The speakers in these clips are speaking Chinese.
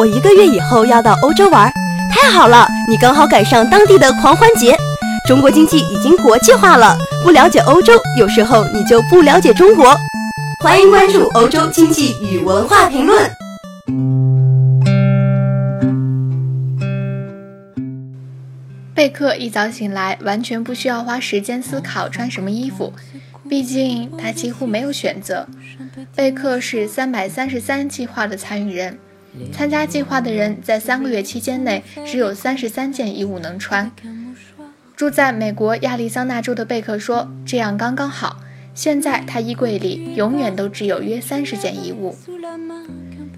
我一个月以后要到欧洲玩，太好了，你刚好赶上当地的狂欢节。中国经济已经国际化了，不了解欧洲，有时候你就不了解中国。欢迎关注欧洲经济与文化评论。贝克一早醒来，完全不需要花时间思考穿什么衣服，毕竟他几乎没有选择。贝克是三百三十三计划的参与人，参加计划的人在三个月期间内只有三十三件衣物能穿。住在美国亚利桑那州的贝克说：“这样刚刚好。”现在他衣柜里永远都只有约三十件衣物。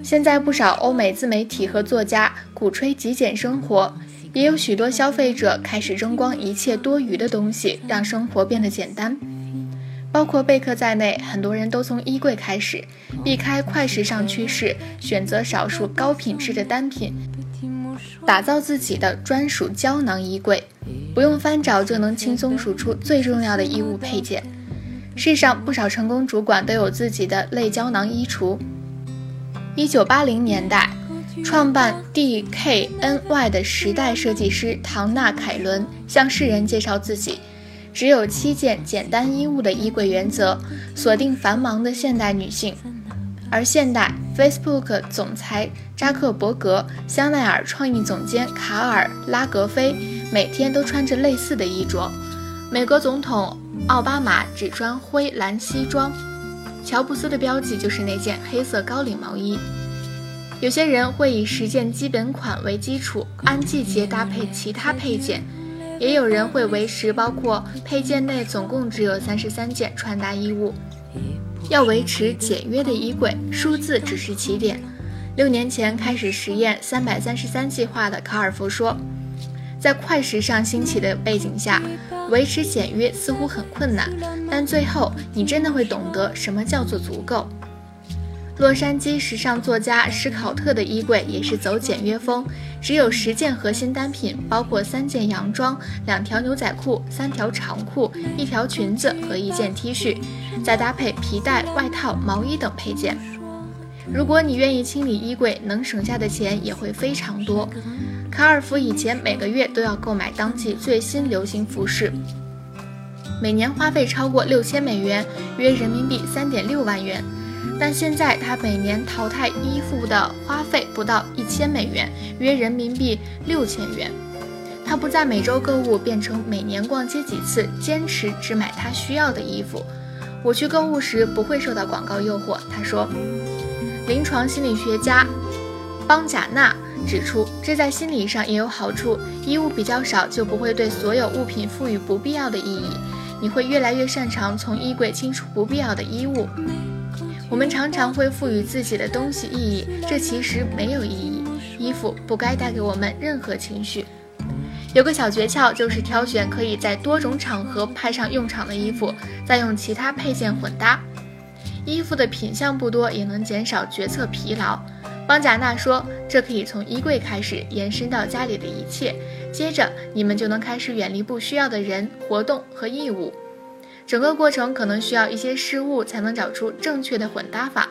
现在不少欧美自媒体和作家鼓吹极简生活，也有许多消费者开始扔光一切多余的东西，让生活变得简单。包括贝克在内，很多人都从衣柜开始，避开快时尚趋势，选择少数高品质的单品，打造自己的专属胶囊衣柜，不用翻找就能轻松数出最重要的衣物配件。世上不少成功主管都有自己的类胶囊衣橱。一九八零年代，创办 DKNY 的时代设计师唐纳·凯伦向世人介绍自己只有七件简单衣物的衣柜原则，锁定繁忙的现代女性。而现代 Facebook 总裁扎克伯格、香奈儿创意总监卡尔拉格菲每天都穿着类似的衣着。美国总统。奥巴马只穿灰蓝西装，乔布斯的标记就是那件黑色高领毛衣。有些人会以十件基本款为基础，按季节搭配其他配件；也有人会维持包括配件内总共只有三十三件穿搭衣物。要维持简约的衣柜，数字只是起点。六年前开始实验三百三十三计划的卡尔福说。在快时尚兴起的背景下，维持简约似乎很困难，但最后你真的会懂得什么叫做足够。洛杉矶时尚作家史考特的衣柜也是走简约风，只有十件核心单品，包括三件洋装、两条牛仔裤、三条长裤、一条裙子和一件 T 恤，再搭配皮带、外套、毛衣等配件。如果你愿意清理衣柜，能省下的钱也会非常多。卡尔福以前每个月都要购买当季最新流行服饰，每年花费超过六千美元，约人民币三点六万元。但现在他每年淘汰衣服的花费不到一千美元，约人民币六千元。他不再每周购物，变成每年逛街几次，坚持只买他需要的衣服。我去购物时不会受到广告诱惑，他说。临床心理学家邦贾纳。指出，这在心理上也有好处。衣物比较少，就不会对所有物品赋予不必要的意义。你会越来越擅长从衣柜清除不必要的衣物。我们常常会赋予自己的东西意义，这其实没有意义。衣服不该带给我们任何情绪。有个小诀窍，就是挑选可以在多种场合派上用场的衣服，再用其他配件混搭。衣服的品相不多，也能减少决策疲劳。邦贾纳说：“这可以从衣柜开始延伸到家里的一切，接着你们就能开始远离不需要的人、活动和义务。整个过程可能需要一些失误才能找出正确的混搭法。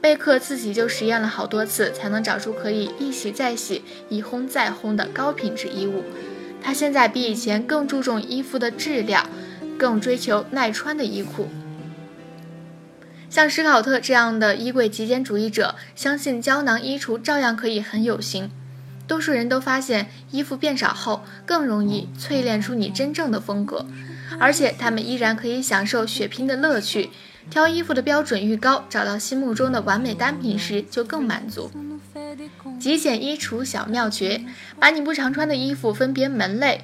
贝克自己就实验了好多次，才能找出可以一洗再洗、一烘再烘的高品质衣物。他现在比以前更注重衣服的质量，更追求耐穿的衣裤。”像史考特这样的衣柜极简主义者，相信胶囊衣橱照样可以很有型。多数人都发现，衣服变少后更容易淬炼出你真正的风格，而且他们依然可以享受血拼的乐趣。挑衣服的标准愈高，找到心目中的完美单品时就更满足。极简衣橱小妙诀：把你不常穿的衣服分别门类，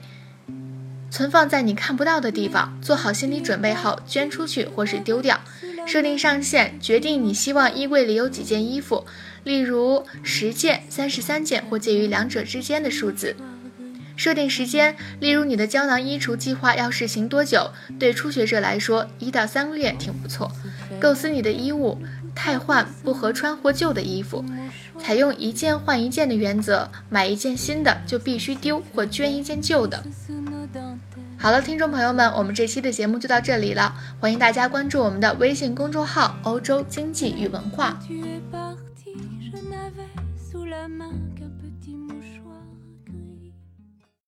存放在你看不到的地方，做好心理准备后捐出去或是丢掉。设定上限，决定你希望衣柜里有几件衣服，例如十件、三十三件或介于两者之间的数字。设定时间，例如你的胶囊衣橱计划要试行多久？对初学者来说，一到三个月挺不错。构思你的衣物，汰换不合穿或旧的衣服，采用一件换一件的原则，买一件新的就必须丢或捐一件旧的。好了，听众朋友们，我们这期的节目就到这里了。欢迎大家关注我们的微信公众号“欧洲经济与文化”。